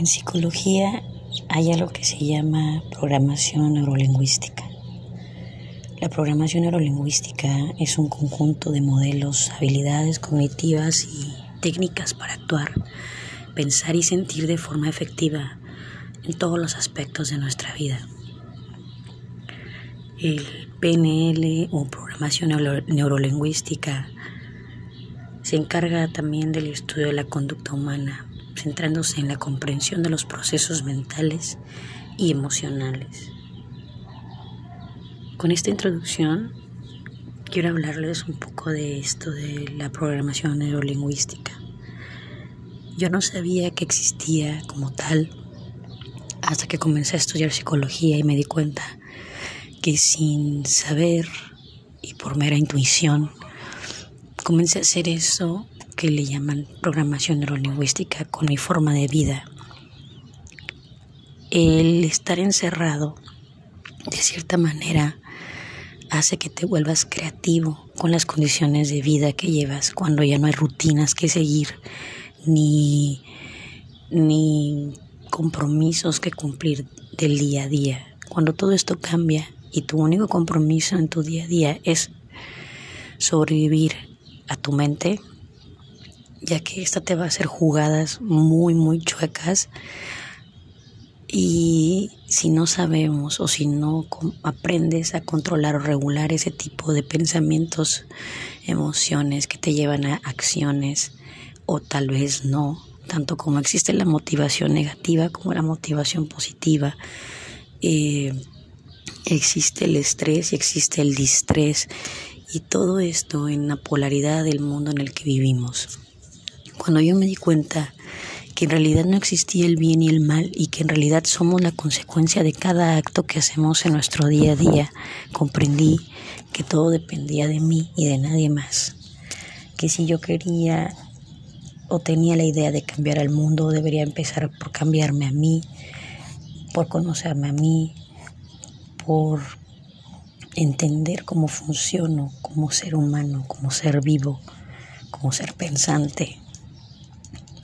En psicología hay algo que se llama programación neurolingüística. La programación neurolingüística es un conjunto de modelos, habilidades cognitivas y técnicas para actuar, pensar y sentir de forma efectiva en todos los aspectos de nuestra vida. El PNL o programación neurolingüística se encarga también del estudio de la conducta humana, centrándose en la comprensión de los procesos mentales y emocionales. Con esta introducción quiero hablarles un poco de esto de la programación neurolingüística. Yo no sabía que existía como tal hasta que comencé a estudiar psicología y me di cuenta que sin saber y por mera intuición comencé a hacer eso que le llaman programación neurolingüística con mi forma de vida. El estar encerrado, de cierta manera, hace que te vuelvas creativo con las condiciones de vida que llevas cuando ya no hay rutinas que seguir ni, ni compromisos que cumplir del día a día. Cuando todo esto cambia y tu único compromiso en tu día a día es sobrevivir a tu mente, ya que esta te va a hacer jugadas muy, muy chuecas y si no sabemos o si no aprendes a controlar o regular ese tipo de pensamientos, emociones que te llevan a acciones o tal vez no, tanto como existe la motivación negativa como la motivación positiva, eh, existe el estrés y existe el distrés y todo esto en la polaridad del mundo en el que vivimos. Cuando yo me di cuenta que en realidad no existía el bien y el mal y que en realidad somos la consecuencia de cada acto que hacemos en nuestro día a día. Comprendí que todo dependía de mí y de nadie más. Que si yo quería o tenía la idea de cambiar al mundo, debería empezar por cambiarme a mí, por conocerme a mí, por entender cómo funciono como ser humano, como ser vivo, como ser pensante.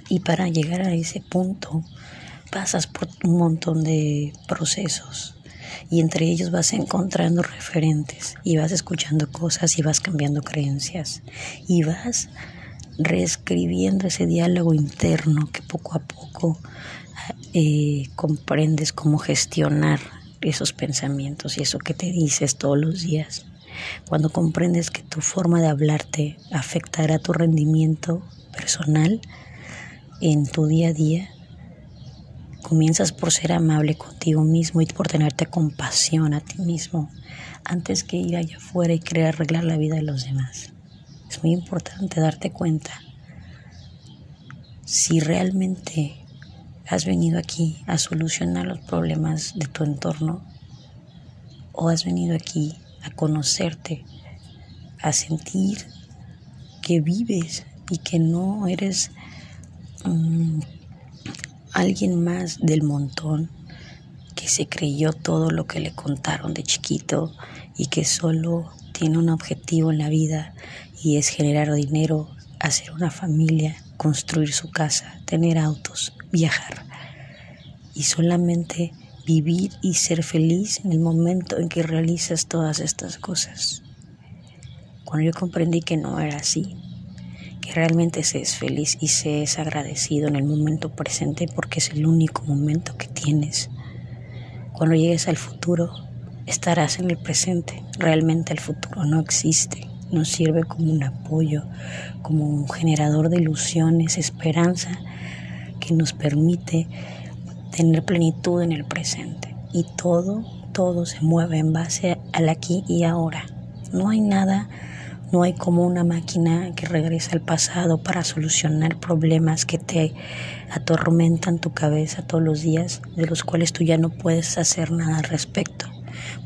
Y para llegar a ese punto pasas por un montón de procesos y entre ellos vas encontrando referentes y vas escuchando cosas y vas cambiando creencias y vas reescribiendo ese diálogo interno que poco a poco eh, comprendes cómo gestionar esos pensamientos y eso que te dices todos los días. Cuando comprendes que tu forma de hablarte afectará tu rendimiento personal, en tu día a día, comienzas por ser amable contigo mismo y por tenerte compasión a ti mismo antes que ir allá afuera y querer arreglar la vida de los demás. Es muy importante darte cuenta si realmente has venido aquí a solucionar los problemas de tu entorno o has venido aquí a conocerte, a sentir que vives y que no eres Mm, alguien más del montón que se creyó todo lo que le contaron de chiquito y que solo tiene un objetivo en la vida y es generar dinero, hacer una familia, construir su casa, tener autos, viajar y solamente vivir y ser feliz en el momento en que realizas todas estas cosas. Cuando yo comprendí que no era así, que realmente se es feliz y se es agradecido en el momento presente porque es el único momento que tienes. Cuando llegues al futuro, estarás en el presente. Realmente el futuro no existe. Nos sirve como un apoyo, como un generador de ilusiones, esperanza que nos permite tener plenitud en el presente. Y todo, todo se mueve en base al aquí y ahora. No hay nada no hay como una máquina que regresa al pasado para solucionar problemas que te atormentan tu cabeza todos los días, de los cuales tú ya no puedes hacer nada al respecto.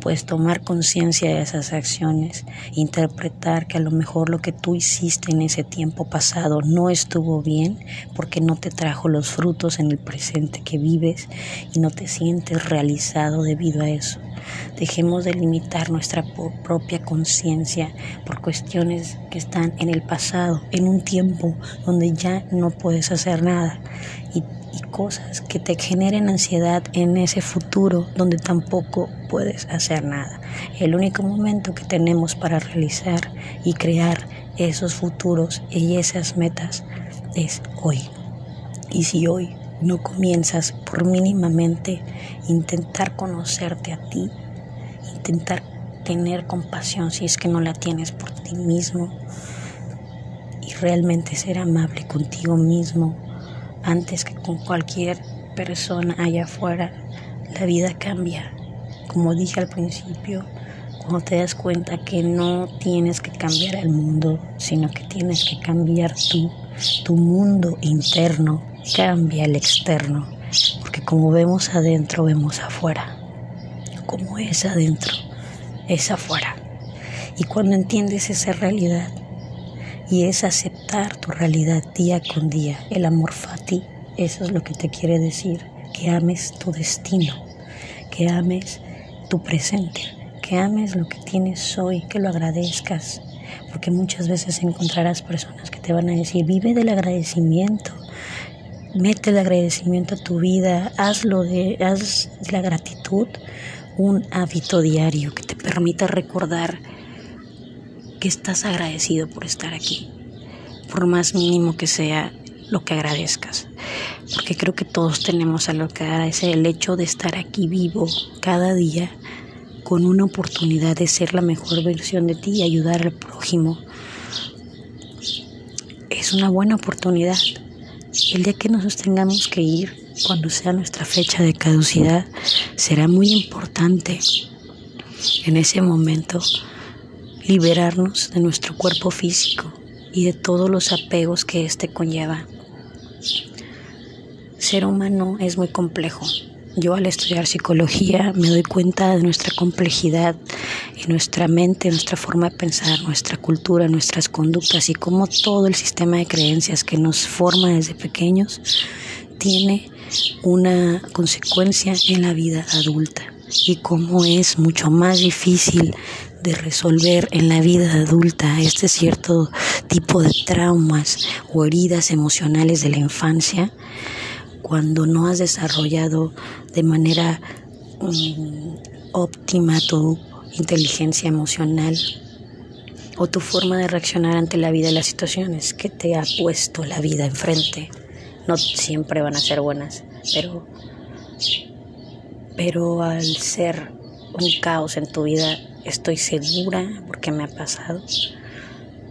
Puedes tomar conciencia de esas acciones, interpretar que a lo mejor lo que tú hiciste en ese tiempo pasado no estuvo bien porque no te trajo los frutos en el presente que vives y no te sientes realizado debido a eso. Dejemos de limitar nuestra propia conciencia por cuestiones que están en el pasado, en un tiempo donde ya no puedes hacer nada y, cosas que te generen ansiedad en ese futuro donde tampoco puedes hacer nada. El único momento que tenemos para realizar y crear esos futuros y esas metas es hoy. Y si hoy no comienzas por mínimamente intentar conocerte a ti, intentar tener compasión si es que no la tienes por ti mismo y realmente ser amable contigo mismo antes que con cualquier persona allá afuera, la vida cambia. Como dije al principio, cuando te das cuenta que no tienes que cambiar el mundo, sino que tienes que cambiar tú, tu mundo interno, cambia el externo, porque como vemos adentro, vemos afuera. Como es adentro, es afuera. Y cuando entiendes esa realidad, y es aceptar tu realidad día con día, el amor fati, eso es lo que te quiere decir, que ames tu destino, que ames tu presente, que ames lo que tienes hoy, que lo agradezcas, porque muchas veces encontrarás personas que te van a decir, vive del agradecimiento, mete el agradecimiento a tu vida, hazlo de, haz la gratitud un hábito diario que te permita recordar que estás agradecido por estar aquí, por más mínimo que sea lo que agradezcas, porque creo que todos tenemos algo que agradecer, el hecho de estar aquí vivo cada día con una oportunidad de ser la mejor versión de ti y ayudar al prójimo. Es una buena oportunidad. El día que nos tengamos que ir, cuando sea nuestra fecha de caducidad, será muy importante en ese momento liberarnos de nuestro cuerpo físico y de todos los apegos que éste conlleva. Ser humano es muy complejo yo al estudiar psicología me doy cuenta de nuestra complejidad en nuestra mente, nuestra forma de pensar, nuestra cultura, nuestras conductas y cómo todo el sistema de creencias que nos forma desde pequeños tiene una consecuencia en la vida adulta y cómo es mucho más difícil de resolver en la vida adulta este cierto tipo de traumas o heridas emocionales de la infancia cuando no has desarrollado de manera mm, óptima tu inteligencia emocional o tu forma de reaccionar ante la vida y las situaciones que te ha puesto la vida enfrente. No siempre van a ser buenas, pero, pero al ser un caos en tu vida, estoy segura, porque me ha pasado,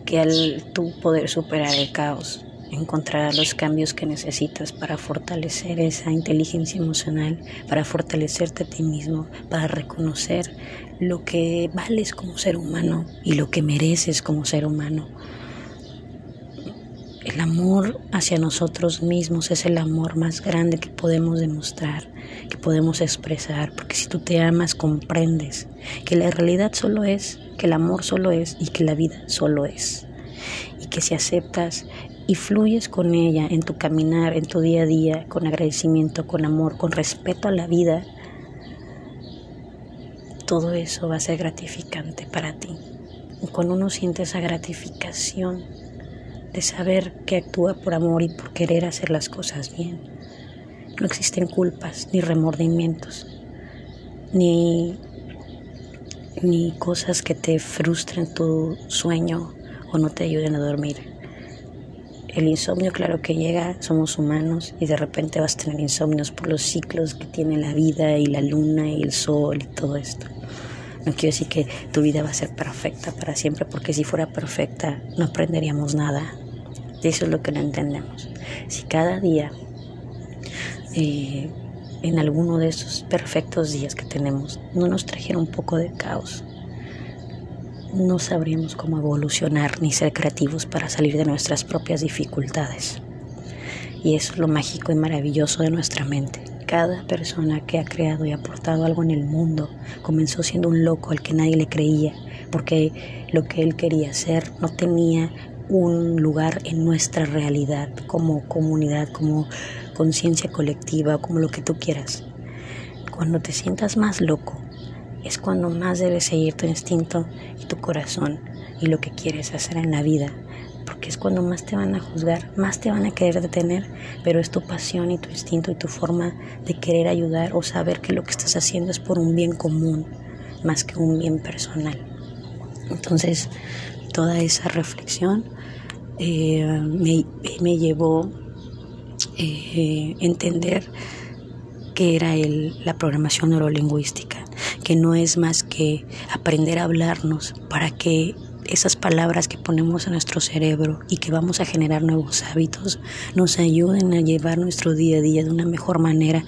que al tú poder superar el caos, encontrar los cambios que necesitas para fortalecer esa inteligencia emocional, para fortalecerte a ti mismo, para reconocer lo que vales como ser humano y lo que mereces como ser humano. El amor hacia nosotros mismos es el amor más grande que podemos demostrar, que podemos expresar, porque si tú te amas comprendes que la realidad solo es, que el amor solo es y que la vida solo es. Y que si aceptas y fluyes con ella en tu caminar, en tu día a día, con agradecimiento, con amor, con respeto a la vida, todo eso va a ser gratificante para ti. Y cuando uno siente esa gratificación de saber que actúa por amor y por querer hacer las cosas bien, no existen culpas ni remordimientos, ni, ni cosas que te frustren tu sueño o no te ayuden a dormir. El insomnio, claro que llega, somos humanos y de repente vas a tener insomnios por los ciclos que tiene la vida y la luna y el sol y todo esto. No quiero decir que tu vida va a ser perfecta para siempre, porque si fuera perfecta no aprenderíamos nada. Eso es lo que no entendemos. Si cada día, eh, en alguno de esos perfectos días que tenemos, no nos trajera un poco de caos, no sabríamos cómo evolucionar ni ser creativos para salir de nuestras propias dificultades. Y eso es lo mágico y maravilloso de nuestra mente. Cada persona que ha creado y aportado algo en el mundo comenzó siendo un loco al que nadie le creía, porque lo que él quería ser no tenía un lugar en nuestra realidad como comunidad, como conciencia colectiva, como lo que tú quieras. Cuando te sientas más loco, es cuando más debes seguir tu instinto y tu corazón y lo que quieres hacer en la vida, porque es cuando más te van a juzgar, más te van a querer detener, pero es tu pasión y tu instinto y tu forma de querer ayudar o saber que lo que estás haciendo es por un bien común más que un bien personal. Entonces, toda esa reflexión eh, me, llevó a eh, entender que era la programación neurolingüística, que no es más que aprender a hablarnos para que esas palabras que ponemos a nuestro cerebro y que vamos a generar nuevos hábitos nos ayuden a llevar nuestro día a día de una mejor manera,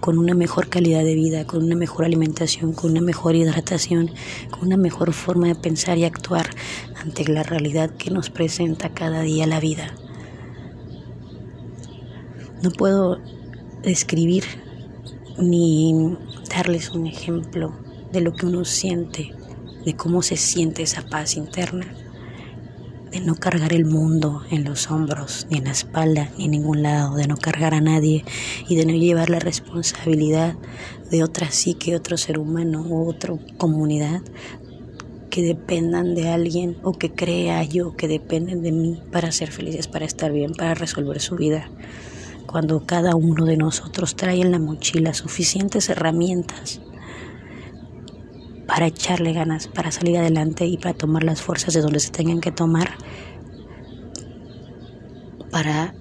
con una mejor calidad de vida, con una mejor alimentación, con una mejor hidratación, con una mejor forma de pensar y actuar ante la realidad que nos presenta cada día la vida. No puedo describir ni darles un ejemplo de lo que uno siente de cómo se siente esa paz interna, de no cargar el mundo en los hombros, ni en la espalda, ni en ningún lado, de no cargar a nadie y de no llevar la responsabilidad de otra psique, otro ser humano u otra comunidad que dependan de alguien o que crea yo que dependen de mí para ser felices, para estar bien, para resolver su vida. Cuando cada uno de nosotros trae en la mochila suficientes herramientas para echarle ganas, para salir adelante y para tomar las fuerzas de donde se tengan que tomar, para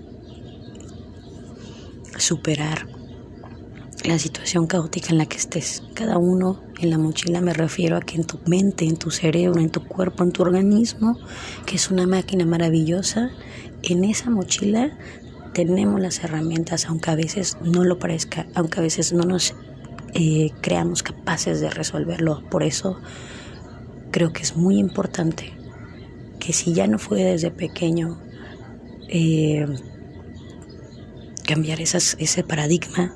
superar la situación caótica en la que estés. Cada uno en la mochila me refiero a que en tu mente, en tu cerebro, en tu cuerpo, en tu organismo, que es una máquina maravillosa, en esa mochila tenemos las herramientas, aunque a veces no lo parezca, aunque a veces no nos eh, creamos capaces de resolverlo. Por eso creo que es muy importante que si ya no fue desde pequeño eh, cambiar esas, ese paradigma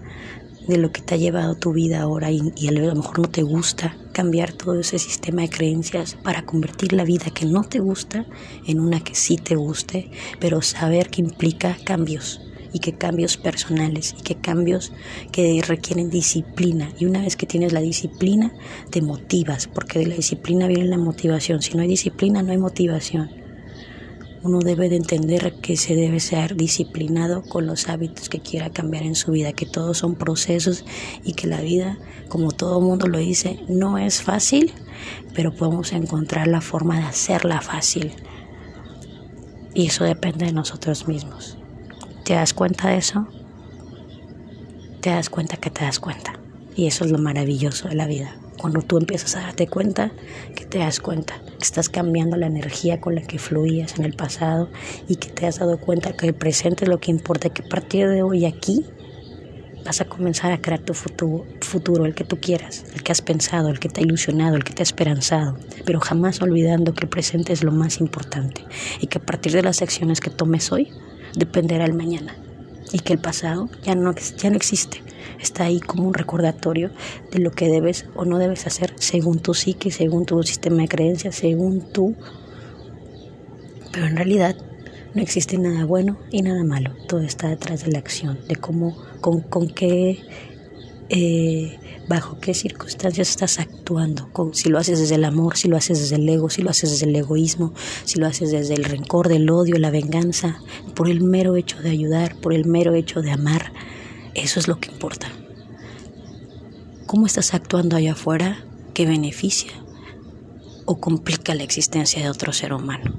de lo que te ha llevado tu vida ahora y, y, a lo mejor no te gusta, cambiar todo ese sistema de creencias para convertir la vida que no te gusta en una que sí te guste, pero saber que implica cambios y que cambios personales y que cambios que requieren disciplina. Y una vez que tienes la disciplina, te motivas, porque de la disciplina viene la motivación. Si no hay disciplina, no hay motivación. Uno debe de entender que se debe ser disciplinado con los hábitos que quiera cambiar en su vida, que todos son procesos y que la vida, como todo mundo lo dice, no es fácil, pero podemos encontrar la forma de hacerla fácil. Y eso depende de nosotros mismos. ¿Te das cuenta de eso? Te das cuenta que te das cuenta. Y eso es lo maravilloso de la vida. Cuando tú empiezas a darte cuenta, que te das cuenta, que estás cambiando la energía con la que fluías en el pasado y que te has dado cuenta que el presente es lo que importa, que a partir de hoy aquí vas a comenzar a crear tu futuro, futuro, el que tú quieras, el que has pensado, el que te ha ilusionado, el que te ha esperanzado, pero jamás olvidando que el presente es lo más importante y que a partir de las acciones que tomes hoy, dependerá el mañana y que el pasado ya no, ya no existe. Está ahí como un recordatorio de lo que debes o no debes hacer según tu psique, según tu sistema de creencias, según tú. Pero en realidad no existe nada bueno y nada malo. Todo está detrás de la acción, de cómo, con, con qué eh, bajo qué circunstancias estás actuando, si lo haces desde el amor, si lo haces desde el ego, si lo haces desde el egoísmo, si lo haces desde el rencor, del odio, la venganza, por el mero hecho de ayudar, por el mero hecho de amar, eso es lo que importa. ¿Cómo estás actuando allá afuera que beneficia o complica la existencia de otro ser humano?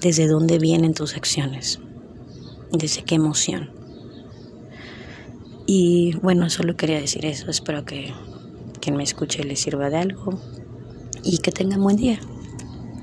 ¿Desde dónde vienen tus acciones? ¿Desde qué emoción? Y bueno, solo quería decir eso. Espero que quien me escuche le sirva de algo y que tengan buen día.